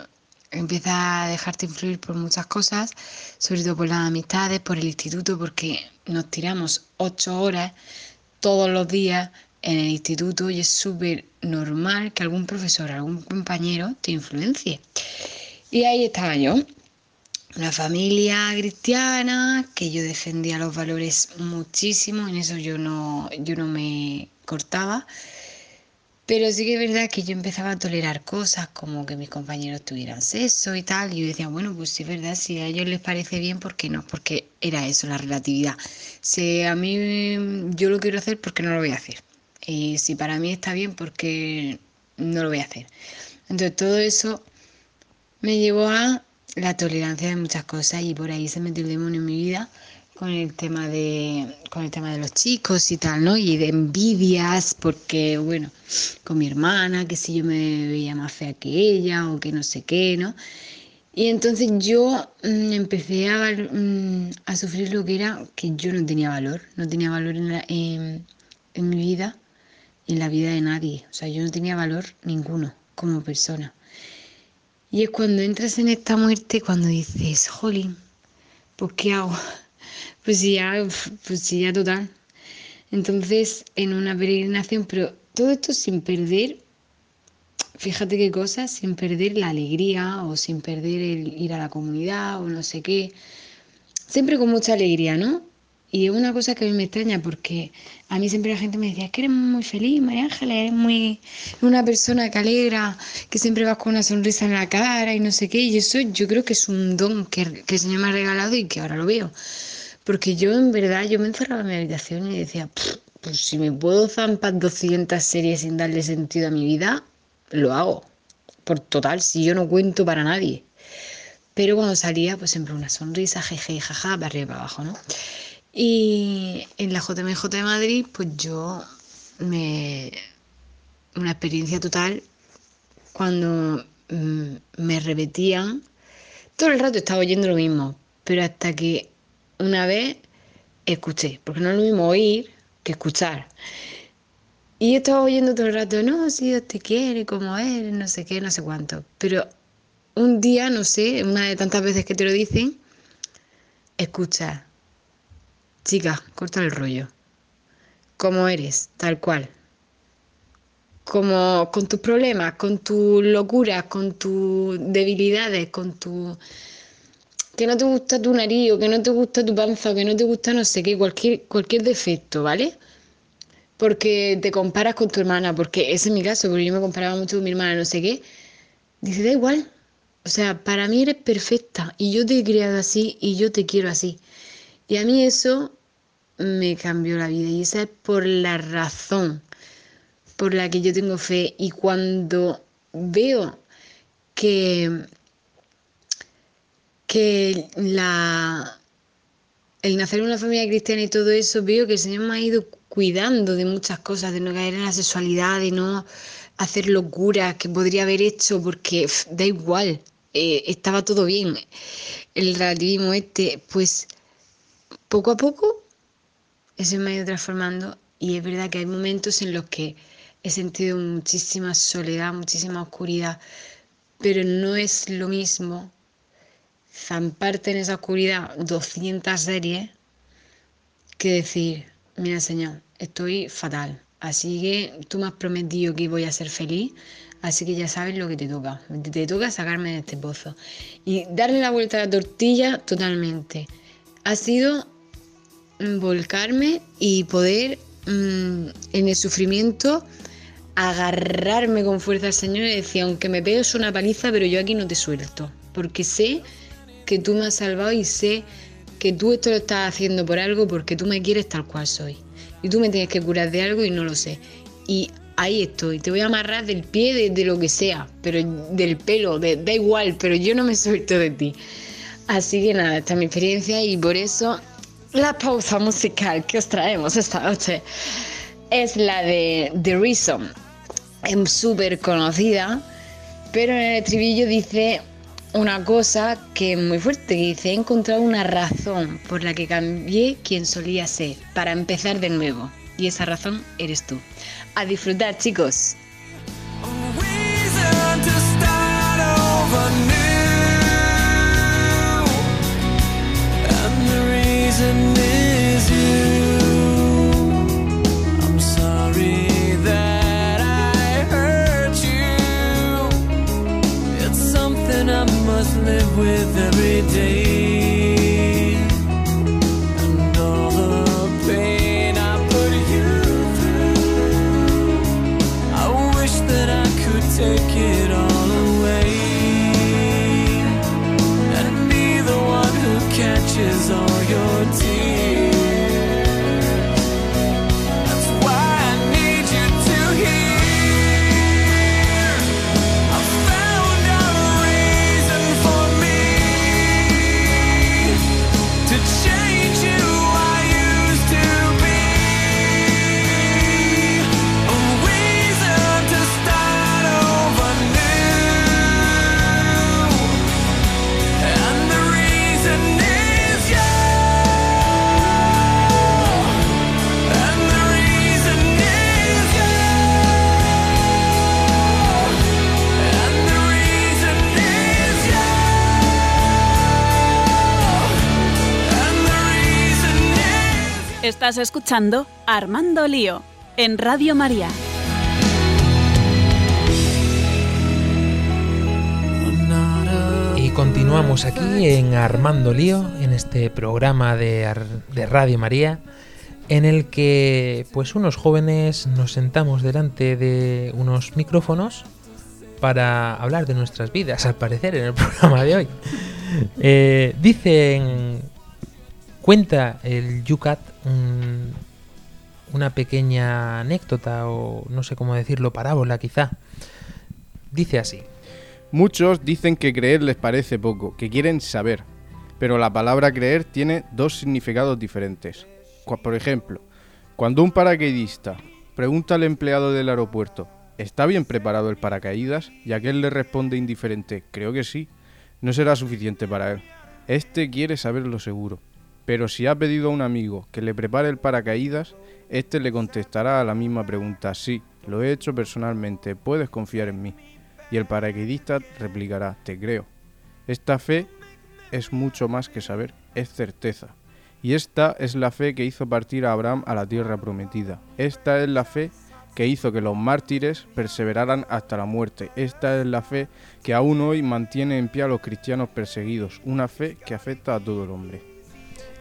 empiezas a dejarte influir por muchas cosas, sobre todo por las amistades, por el instituto, porque nos tiramos ocho horas todos los días en el instituto y es súper normal que algún profesor, algún compañero te influencie. Y ahí estaba yo, una familia cristiana, que yo defendía los valores muchísimo, en eso yo no, yo no me cortaba. Pero sí que es verdad que yo empezaba a tolerar cosas como que mis compañeros tuvieran sexo y tal. Y yo decía, bueno, pues sí es verdad, si a ellos les parece bien, ¿por qué no? Porque era eso, la relatividad. Si a mí yo lo quiero hacer, ¿por qué no lo voy a hacer? Y si para mí está bien, ¿por qué no lo voy a hacer? Entonces todo eso me llevó a la tolerancia de muchas cosas y por ahí se metió el demonio en mi vida con el tema de con el tema de los chicos y tal, ¿no? Y de envidias porque bueno, con mi hermana, que si yo me veía más fea que ella o que no sé qué, ¿no? Y entonces yo mm, empecé a, mm, a sufrir lo que era que yo no tenía valor, no tenía valor en, la- en- en mi vida en la vida de nadie. O sea, yo no tenía valor ninguno como persona. Y es cuando entras en esta muerte cuando dices, jolín, pues ¿qué hago? Pues si ya, pues si ya total. Entonces, en una peregrinación, pero todo esto sin perder, fíjate qué cosas, sin perder la alegría o sin perder el ir a la comunidad o no sé qué. Siempre con mucha alegría, ¿no? Y una cosa que a mí me extraña porque a mí siempre la gente me decía, es que eres muy feliz, María Ángeles, eres muy una persona que alegra, que siempre vas con una sonrisa en la cara y no sé qué. Y eso yo creo que es un don que, que el Señor me ha regalado y que ahora lo veo. Porque yo en verdad, yo me encerraba en mi habitación y decía, "Pff, pues si me puedo zampar 200 series sin darle sentido a mi vida, lo hago. Por total, si yo no cuento para nadie. Pero cuando salía, pues siempre una sonrisa, jeje, jaja, para arriba y para abajo, ¿no? Y en la JMJ de Madrid, pues yo me. Una experiencia total cuando mm, me repetían. Todo el rato estaba oyendo lo mismo, pero hasta que una vez escuché, porque no es lo mismo oír que escuchar. Y yo estaba oyendo todo el rato, no, si Dios te quiere, como eres, no sé qué, no sé cuánto. Pero un día, no sé, una de tantas veces que te lo dicen, escucha, chica, corta el rollo. Como eres, tal cual. Como con tus problemas, con tus locuras, con tus debilidades, con tu que no te gusta tu nariz o que no te gusta tu panza o que no te gusta no sé qué, cualquier, cualquier defecto, ¿vale? Porque te comparas con tu hermana, porque ese es mi caso, porque yo me comparaba mucho con mi hermana, no sé qué. Dice, da igual. O sea, para mí eres perfecta y yo te he criado así y yo te quiero así. Y a mí eso me cambió la vida y esa es por la razón por la que yo tengo fe y cuando veo que que la, el nacer en una familia cristiana y todo eso, veo que el Señor me ha ido cuidando de muchas cosas, de no caer en la sexualidad, de no hacer locuras que podría haber hecho porque da igual, eh, estaba todo bien. El relativismo este, pues poco a poco eso me ha ido transformando y es verdad que hay momentos en los que he sentido muchísima soledad, muchísima oscuridad, pero no es lo mismo zamparte en esa oscuridad 200 series que decir, mira Señor, estoy fatal, así que tú me has prometido que voy a ser feliz, así que ya sabes lo que te toca, te toca sacarme de este pozo. Y darle la vuelta a la tortilla totalmente. Ha sido volcarme y poder mm, en el sufrimiento agarrarme con fuerza al Señor y decir, aunque me pegues una paliza, pero yo aquí no te suelto, porque sé que tú me has salvado y sé que tú esto lo estás haciendo por algo porque tú me quieres tal cual soy. Y tú me tienes que curar de algo y no lo sé. Y ahí estoy, te voy a amarrar del pie de, lo que sea, pero del pelo, da igual, pero yo no me suelto de ti. Así que nada, esta es mi experiencia y por eso la pausa musical que os traemos esta noche es la de The Reason. Es súper conocida, pero en el estribillo dice una cosa que es muy fuerte, dice, he encontrado una razón por la que cambié quien solía ser, para empezar de nuevo. Y esa razón eres tú. A disfrutar, chicos. Live with every day. Armando Lío en Radio María. Y continuamos aquí en Armando Lío, en este programa de, de Radio María, en el que pues unos jóvenes nos sentamos delante de unos micrófonos para hablar de nuestras vidas, al parecer, en el programa de hoy. Eh, dicen Cuenta el Yucat una pequeña anécdota o no sé cómo decirlo, parábola quizá. Dice así. Muchos dicen que creer les parece poco, que quieren saber, pero la palabra creer tiene dos significados diferentes. Por ejemplo, cuando un paracaidista pregunta al empleado del aeropuerto, ¿está bien preparado el paracaídas? Y aquel le responde indiferente, creo que sí, no será suficiente para él. Este quiere saberlo seguro. Pero si ha pedido a un amigo que le prepare el paracaídas, este le contestará a la misma pregunta, sí, lo he hecho personalmente, puedes confiar en mí. Y el paracaidista replicará, te creo. Esta fe es mucho más que saber, es certeza. Y esta es la fe que hizo partir a Abraham a la tierra prometida. Esta es la fe que hizo que los mártires perseveraran hasta la muerte. Esta es la fe que aún hoy mantiene en pie a los cristianos perseguidos, una fe que afecta a todo el hombre.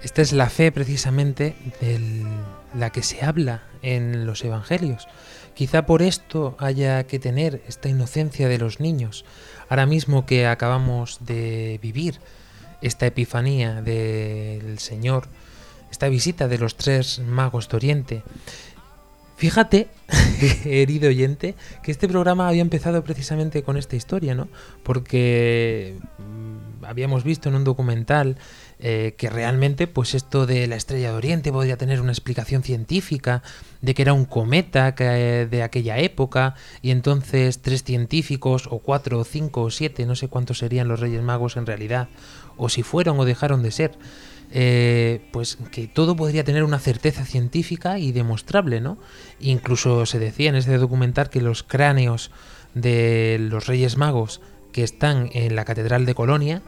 Esta es la fe precisamente de la que se habla en los evangelios. Quizá por esto haya que tener esta inocencia de los niños. Ahora mismo que acabamos de vivir esta epifanía del Señor, esta visita de los tres magos de Oriente, Fíjate, herido oyente, que este programa había empezado precisamente con esta historia, ¿no? Porque habíamos visto en un documental eh, que realmente, pues esto de la estrella de Oriente podría tener una explicación científica, de que era un cometa que, de aquella época, y entonces tres científicos, o cuatro, o cinco, o siete, no sé cuántos serían los Reyes Magos en realidad, o si fueron o dejaron de ser, eh, pues que todo podría tener una certeza científica y demostrable, ¿no? Incluso se decía en ese documental que los cráneos de los Reyes Magos que están en la Catedral de Colonia,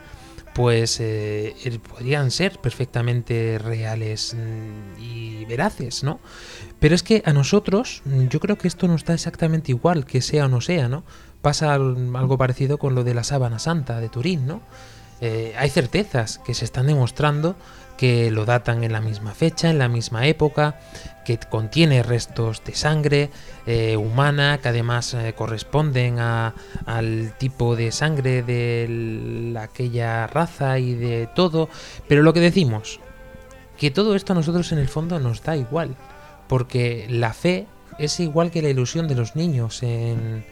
pues eh, podrían ser perfectamente reales mm, y veraces, ¿no? Pero es que a nosotros, mm, yo creo que esto nos da exactamente igual, que sea o no sea, ¿no? Pasa algo parecido con lo de la sábana santa de Turín, ¿no? Eh, hay certezas que se están demostrando que lo datan en la misma fecha, en la misma época, que contiene restos de sangre eh, humana, que además eh, corresponden al tipo de sangre de aquella raza y de todo. Pero lo que decimos, que todo esto a nosotros en el fondo nos da igual, porque la fe es igual que la ilusión de los niños en,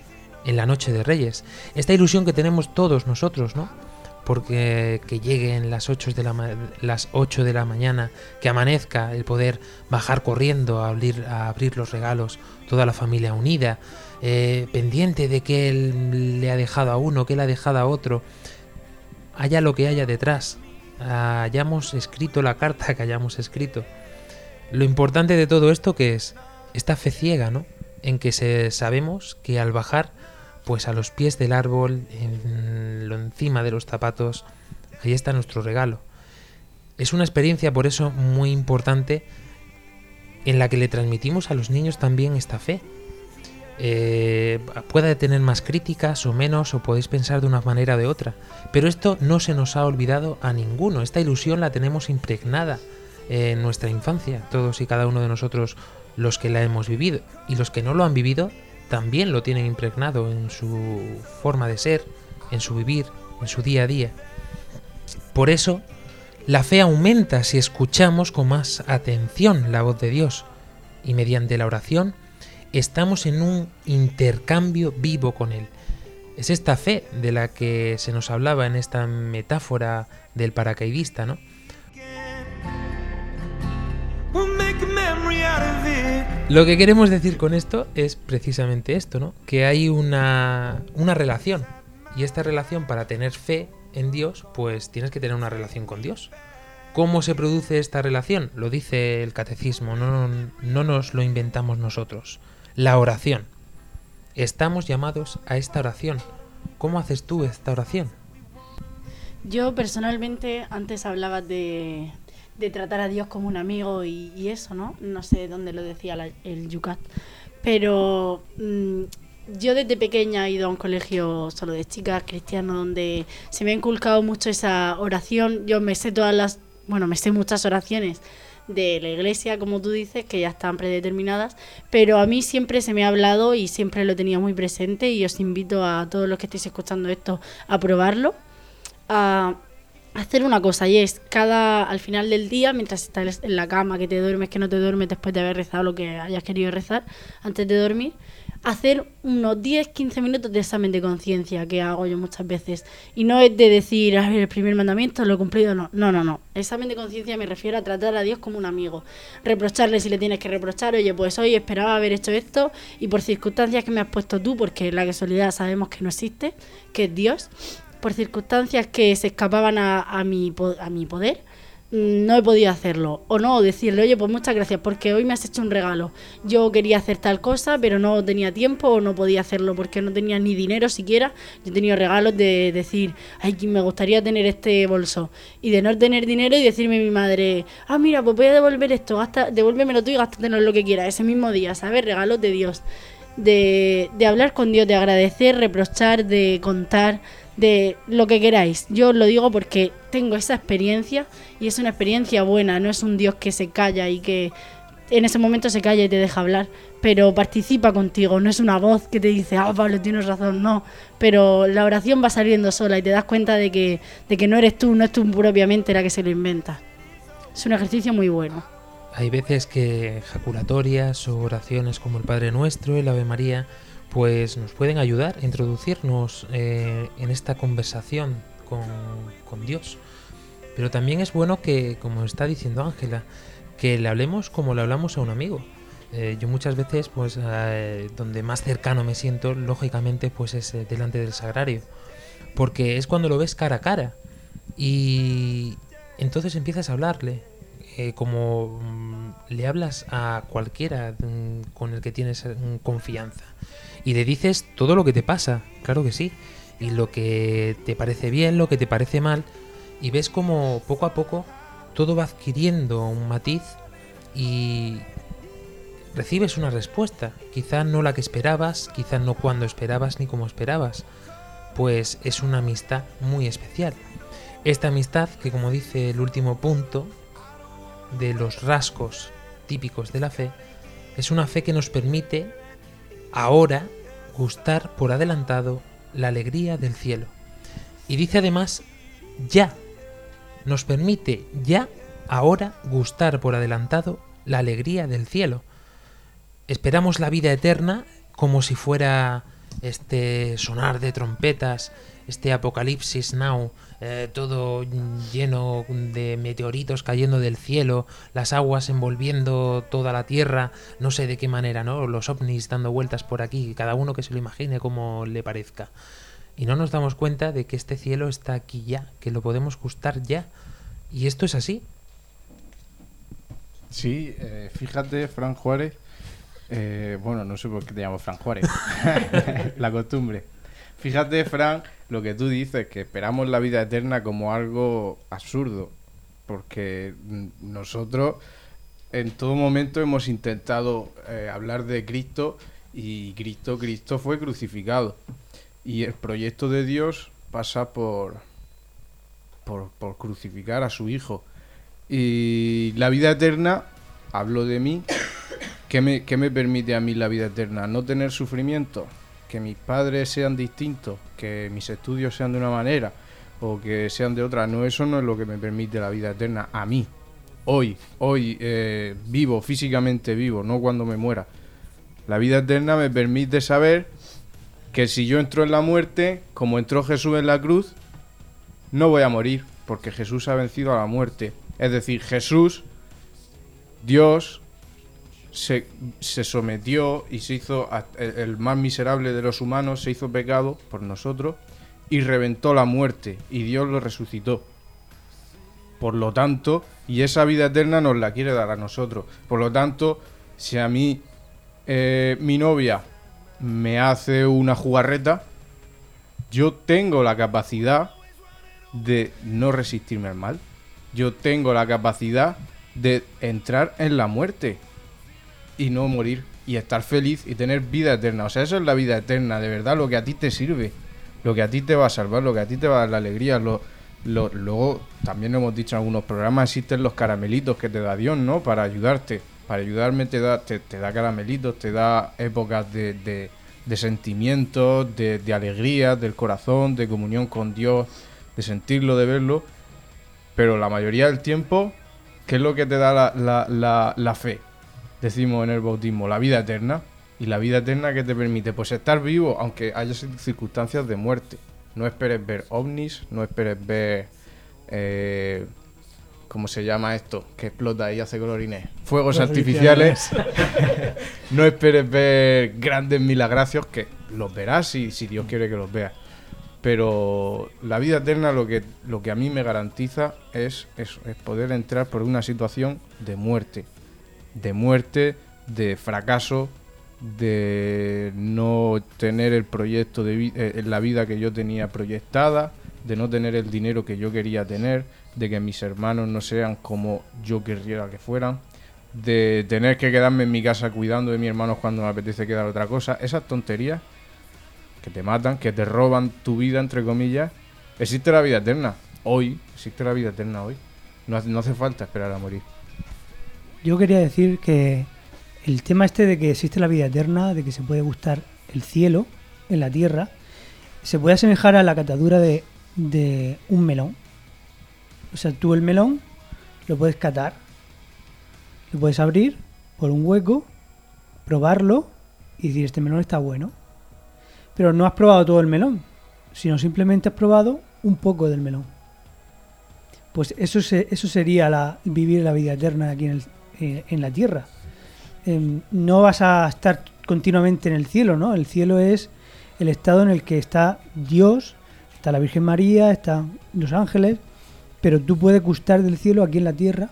en la noche de Reyes. Esta ilusión que tenemos todos nosotros, ¿no? Porque que lleguen las 8 de la, las 8 de la mañana, que amanezca, el poder bajar corriendo a abrir, a abrir los regalos, toda la familia unida, eh, pendiente de que él le ha dejado a uno, que él ha dejado a otro, haya lo que haya detrás, hayamos escrito la carta que hayamos escrito. Lo importante de todo esto que es esta fe ciega, ¿no? En que se, sabemos que al bajar pues a los pies del árbol, en lo encima de los zapatos, ahí está nuestro regalo. Es una experiencia por eso muy importante en la que le transmitimos a los niños también esta fe. Eh, puede tener más críticas o menos, o podéis pensar de una manera o de otra, pero esto no se nos ha olvidado a ninguno. Esta ilusión la tenemos impregnada en nuestra infancia, todos y cada uno de nosotros los que la hemos vivido, y los que no lo han vivido también lo tienen impregnado en su forma de ser, en su vivir, en su día a día. Por eso, la fe aumenta si escuchamos con más atención la voz de Dios y mediante la oración estamos en un intercambio vivo con Él. Es esta fe de la que se nos hablaba en esta metáfora del paracaidista, ¿no? Lo que queremos decir con esto es precisamente esto, ¿no? Que hay una, una relación. Y esta relación, para tener fe en Dios, pues tienes que tener una relación con Dios. ¿Cómo se produce esta relación? Lo dice el catecismo, no, no nos lo inventamos nosotros. La oración. Estamos llamados a esta oración. ¿Cómo haces tú esta oración? Yo personalmente antes hablaba de, de tratar a Dios como un amigo y, eso, ¿no? No sé dónde lo decía el Yucat. Pero mm, yo desde pequeña he ido a un colegio solo de chicas cristiano donde se me ha inculcado mucho esa oración. Yo me sé todas las, bueno, me sé muchas oraciones de la iglesia, como tú dices, que ya están predeterminadas, pero a mí siempre se me ha hablado y siempre lo tenía muy presente y os invito a todos los que estéis escuchando esto a probarlo. A, hacer una cosa y es cada al final del día mientras estás en la cama que te duermes que no te duermes después de haber rezado lo que hayas querido rezar antes de dormir hacer unos 10-15 minutos de examen de conciencia que hago yo muchas veces. Y no es de decir a ver, el primer mandamiento lo he cumplido no no no no. Examen de conciencia me refiero a tratar a Dios como un amigo. Reprocharle si le tienes que reprochar oye pues hoy esperaba haber hecho esto y por circunstancias que me has puesto tú porque la casualidad sabemos que no existe que es Dios por circunstancias que se escapaban a, mi, a mi poder, mm, no he podido hacerlo. O no, decirle, oye, pues muchas gracias porque hoy me has hecho un regalo. Yo quería hacer tal cosa, pero no tenía tiempo o no podía hacerlo porque no tenía ni dinero siquiera. Yo he tenido regalos de decir, ay, me gustaría tener este bolso. Y de no tener dinero y decirme a mi madre, ah, mira, pues voy a devolver esto, gasta, devuélvemelo tú y gástatelo lo que quieras, ese mismo día, ¿sabes? Regalos de Dios. De, de hablar con Dios, de agradecer, reprochar, de contar, de lo que queráis. Yo lo digo porque tengo esa experiencia y es una experiencia buena, no es un Dios que se calla y que en ese momento se calla y te deja hablar, pero participa contigo, no es una voz que te dice, ah, Pablo, tienes razón, no, pero la oración va saliendo sola y te das cuenta de que, de que no eres tú, no es tú propiamente la que se lo inventa. Es un ejercicio muy bueno. Hay veces que ejaculatorias o oraciones como el Padre Nuestro, el Ave María, pues nos pueden ayudar a introducirnos eh, en esta conversación con, con Dios. Pero también es bueno que, como está diciendo Ángela, que le hablemos como le hablamos a un amigo. Eh, yo muchas veces, pues, eh, donde más cercano me siento, lógicamente, pues es delante del sagrario. Porque es cuando lo ves cara a cara. Y entonces empiezas a hablarle. Eh, como mm, le hablas a cualquiera mm, con el que tienes mm, confianza. Y le dices todo lo que te pasa, claro que sí. Y lo que te parece bien, lo que te parece mal. Y ves como poco a poco todo va adquiriendo un matiz y recibes una respuesta. Quizá no la que esperabas, quizá no cuando esperabas ni como esperabas. Pues es una amistad muy especial. Esta amistad que como dice el último punto de los rasgos típicos de la fe, es una fe que nos permite ahora gustar por adelantado la alegría del cielo. Y dice además ya, nos permite ya ahora gustar por adelantado la alegría del cielo. Esperamos la vida eterna como si fuera este sonar de trompetas, este apocalipsis now, eh, todo lleno de meteoritos cayendo del cielo, las aguas envolviendo toda la tierra, no sé de qué manera, ¿no? Los ovnis dando vueltas por aquí, cada uno que se lo imagine como le parezca. Y no nos damos cuenta de que este cielo está aquí ya, que lo podemos gustar ya. Y esto es así. Sí, eh, fíjate, Fran Juárez. eh, bueno, no sé por qué te llamo Fran Juárez. la costumbre. Fíjate, Fran, lo que tú dices, que esperamos la vida eterna como algo absurdo. Porque nosotros en todo momento hemos intentado eh, hablar de Cristo y Cristo, Cristo fue crucificado. Y el proyecto de Dios pasa por, por, por crucificar a su Hijo. Y la vida eterna, hablo de mí, ¿qué me, qué me permite a mí la vida eterna? No tener sufrimiento, que mis padres sean distintos, que mis estudios sean de una manera o que sean de otra. No, eso no es lo que me permite la vida eterna a mí. Hoy, hoy eh, vivo, físicamente vivo, no cuando me muera. La vida eterna me permite saber que si yo entro en la muerte, como entró Jesús en la cruz, no voy a morir, porque Jesús ha vencido a la muerte. Es decir, Jesús, Dios, se, sometió y se hizo el, el más miserable de los humanos, se hizo pecado por nosotros y reventó la muerte y Dios lo resucitó. Por lo tanto, y esa vida eterna nos la quiere dar a nosotros. Por lo tanto, si a mí eh, mi novia me hace una jugarreta, yo tengo la capacidad de no resistirme al mal. Yo tengo la capacidad de entrar en la muerte y no morir y estar feliz y tener vida eterna. O sea, eso es la vida eterna, de verdad, lo que a ti te sirve, lo que a ti te va a salvar, lo que a ti te va a dar la alegría. Luego, también hemos dicho en algunos programas, existen los caramelitos que te da Dios, ¿no? Para ayudarte. Para ayudarme te da, te, da caramelitos, te da épocas de, sentimientos, de, de alegría, del corazón, de comunión con Dios, de sentirlo, de verlo. Pero la mayoría del tiempo, ¿qué es lo que te da la fe? Decimos en el bautismo, la vida eterna. Y la vida eterna que te permite, pues estar vivo, aunque haya cir- circunstancias de muerte. No esperes ver ovnis, no esperes ver... eh, ¿Cómo se llama esto? Que explota y hace colorines. Fuegos Fuegos artificiales. no esperes ver grandes milagracios que los verás si, si Dios quiere que los veas. Pero la vida eterna lo que, lo que a mí me garantiza es eso, es poder entrar por una situación de muerte. De muerte, de fracaso, de no tener el proyecto de eh, la vida que yo tenía proyectada, de no tener el dinero que yo quería tener, de que mis hermanos no sean como yo querría que fueran, de tener que quedarme en mi casa cuidando de mis hermanos cuando me apetece quedar otra cosa, esas tonterías que te matan, que te roban tu vida, entre comillas, existe la vida eterna. Hoy, existe la vida eterna hoy. No no hace falta esperar a morir. Yo quería decir que el tema este de que existe la vida eterna, de que se puede gustar el cielo en la tierra, se puede asemejar a la catadura de, de un melón. O sea, tú el melón lo puedes catar, lo puedes abrir por un hueco, probarlo y decir, este melón está bueno. Pero no has probado todo el melón, sino simplemente has probado un poco del melón. Pues eso, se- eso sería la, vivir la vida eterna aquí en, el- eh, en la tierra. Em, no vas a estar continuamente en el cielo, ¿no? El cielo es el estado en el que está Dios, está la Virgen María, están los ángeles, pero tú puedes gustar del cielo aquí en la tierra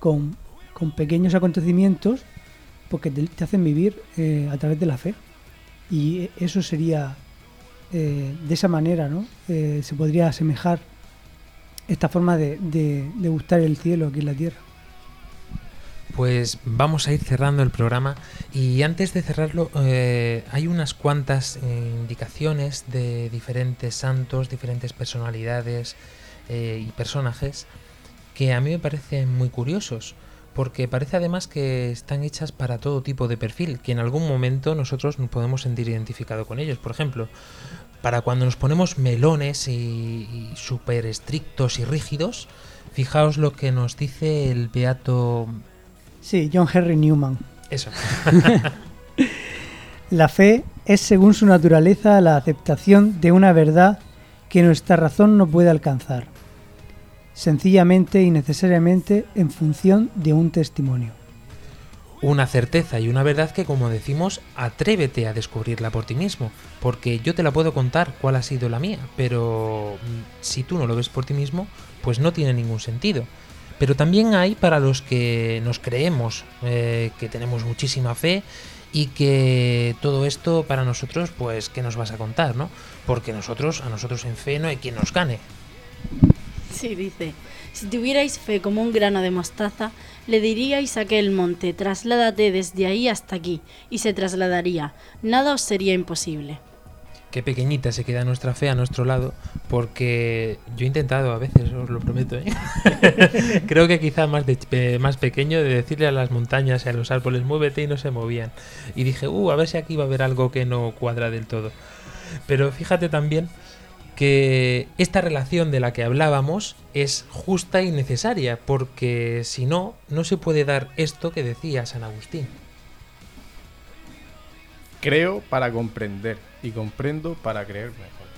con, con pequeños acontecimientos porque te, hacen vivir eh, a través de la fe. Y eso sería eh, de esa manera, ¿no? Se podría asemejar esta forma de, de, de gustar el cielo aquí en la tierra. Pues vamos a ir cerrando el programa y antes de cerrarlo eh, hay unas cuantas eh, indicaciones de diferentes santos, diferentes personalidades eh, y personajes que a mí me parecen muy curiosos porque parece además que están hechas para todo tipo de perfil, que en algún momento nosotros nos podemos sentir identificado con ellos. Por ejemplo, para cuando nos ponemos melones y, y súper estrictos y rígidos, fijaos lo que nos dice el beato Sí, John Henry Newman. eso. La fe es, según su naturaleza, la aceptación de una verdad que nuestra razón no puede alcanzar, sencillamente y necesariamente en función de un testimonio. Una certeza y una verdad que, como decimos, atrévete a descubrirla por ti mismo, porque yo te la puedo contar cuál ha sido la mía, pero mm, si tú no lo ves por ti mismo, pues no tiene ningún sentido. Pero también hay para los que nos creemos eh, que tenemos muchísima fe y que todo esto para nosotros, pues, ¿qué nos vas a contar, no? Porque nosotros, a nosotros en fe no hay quien nos gane. Sí, dice, si tuvierais fe como un grano de mostaza, le diríais a aquel monte, trasládate desde ahí hasta aquí, y se trasladaría. Nada os sería imposible. Qué pequeñita se queda nuestra fe a nuestro lado, porque yo he intentado a veces, os lo prometo, ¿eh? creo que quizá más, de, pe- más pequeño de decirle a las montañas y a los árboles, muévete y no se movían. Y dije, uh, a ver si aquí va a haber algo que no cuadra del todo. Pero fíjate también que esta relación de la que hablábamos es justa y necesaria, porque si no, no se puede dar esto que decía San Agustín. Creo para comprender y comprendo para creer mejor.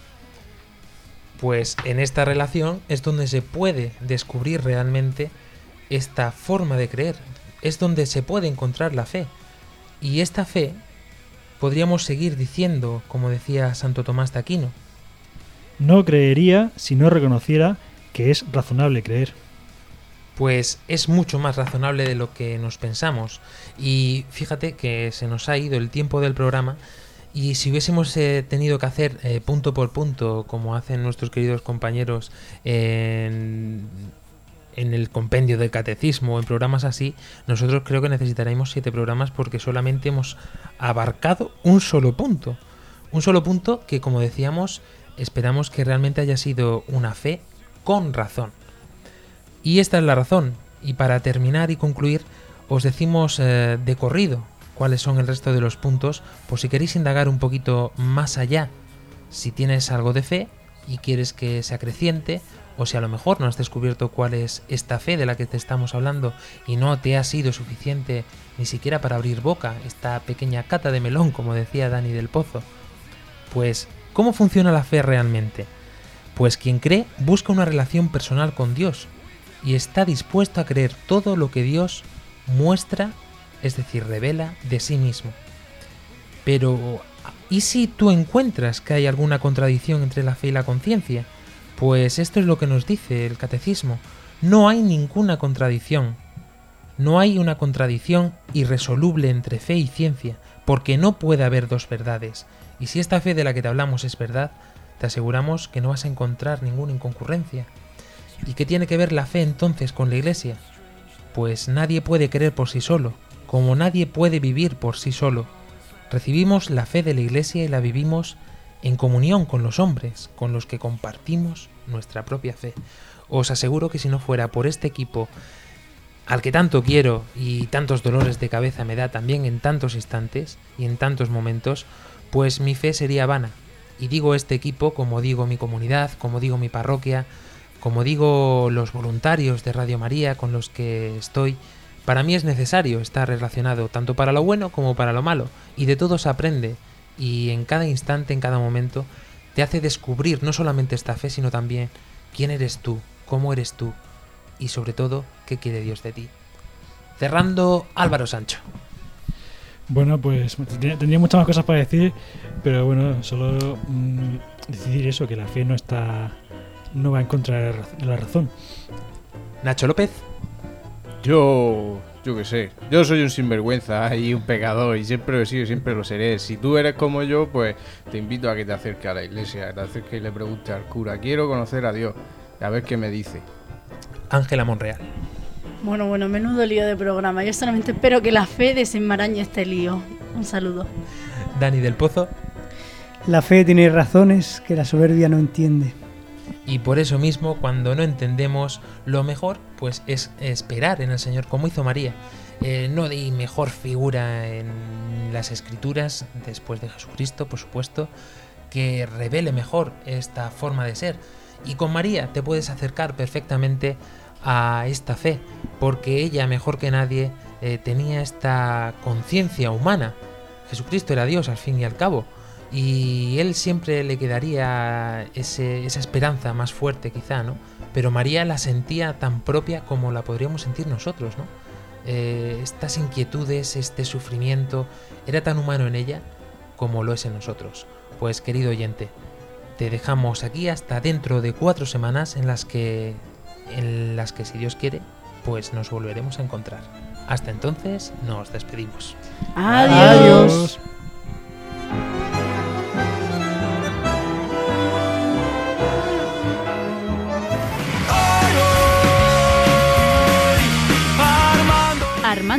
Pues en esta relación es donde se puede descubrir realmente esta forma de creer, es donde se puede encontrar la fe. Y esta fe podríamos seguir diciendo, como decía Santo Tomás de Aquino, No creería si no reconociera que es razonable creer. Pues es mucho más razonable de lo que nos pensamos. Y fíjate que se nos ha ido el tiempo del programa y si hubiésemos eh, tenido que hacer eh, punto por punto, como hacen nuestros queridos compañeros en, el compendio del catecismo o en programas así, nosotros creo que necesitaremos siete programas porque solamente hemos abarcado un solo punto. Un solo punto que, como decíamos, esperamos que realmente haya sido una fe con razón. Y esta es la razón. Y para terminar y concluir, os decimos eh, de corrido cuáles son el resto de los puntos, por si queréis indagar un poquito más allá, si tienes algo de fe y quieres que se acreciente, o si a lo mejor no has descubierto cuál es esta fe de la que te estamos hablando y no te ha sido suficiente ni siquiera para abrir boca, esta pequeña cata de melón, como decía Dani del Pozo. Pues, ¿cómo funciona la fe realmente? Pues quien cree busca una relación personal con Dios y está dispuesto a creer todo lo que Dios muestra, es decir, revela de sí mismo. Pero ¿Y si tú encuentras que hay alguna contradicción entre la fe y la conciencia? Pues esto es lo que nos dice el catecismo. No hay ninguna contradicción. No hay una contradicción irresoluble entre fe y ciencia, porque no puede haber dos verdades. Y si esta fe de la que te hablamos es verdad, te aseguramos que no vas a encontrar ninguna inconcurrencia. ¿Y qué tiene que ver la fe entonces con la Iglesia? Pues nadie puede creer por sí solo, como nadie puede vivir por sí solo. Recibimos la fe de la Iglesia y la vivimos en comunión con los hombres, con los que compartimos nuestra propia fe. Os aseguro que si no fuera por este equipo al que tanto quiero y tantos dolores de cabeza me da también en tantos instantes y en tantos momentos, pues mi fe sería vana. Y digo este equipo como digo mi comunidad, como digo mi parroquia, como digo los voluntarios de Radio María con los que estoy. Para mí es necesario estar relacionado tanto para lo bueno como para lo malo, y de todo se aprende, y en cada instante, en cada momento, te hace descubrir no solamente esta fe, sino también quién eres tú, cómo eres tú, y sobre todo qué quiere Dios de ti. Cerrando Álvaro Sancho. Bueno, pues tendría, muchas más cosas para decir, pero bueno, solo mm, decir eso, que la fe no está, no va en contra de la razón. Nacho López. Yo, yo qué sé, yo soy un sinvergüenza y un pecador y siempre lo he sido y siempre lo seré. Si tú eres como yo, pues te invito a que te acerques a la iglesia, que te acerques y le preguntes al cura, quiero conocer a Dios, a ver qué me dice. Ángela Monreal. Bueno, bueno, menudo lío de programa. Yo solamente espero que la fe desenmarañe este lío. Un saludo. Dani del Pozo. La fe tiene razones que la soberbia no entiende. Y por eso mismo, cuando no entendemos, lo mejor pues es esperar en el Señor, como hizo María. Eh, no hay mejor figura en las escrituras, después de Jesucristo, por supuesto, que revele mejor esta forma de ser. Y con María te puedes acercar perfectamente a esta fe, porque ella, mejor que nadie, eh, tenía esta conciencia humana. Jesucristo era Dios al fin y al cabo, y él siempre le quedaría ese- esa esperanza más fuerte quizá, ¿no? Pero María la sentía tan propia como la podríamos sentir nosotros, ¿no? Eh, estas inquietudes, este sufrimiento, era tan humano en ella como lo es en nosotros. Pues querido oyente, te dejamos aquí hasta dentro de cuatro semanas en las que, en las que si Dios quiere, pues nos volveremos a encontrar. Hasta entonces, nos despedimos. Adiós.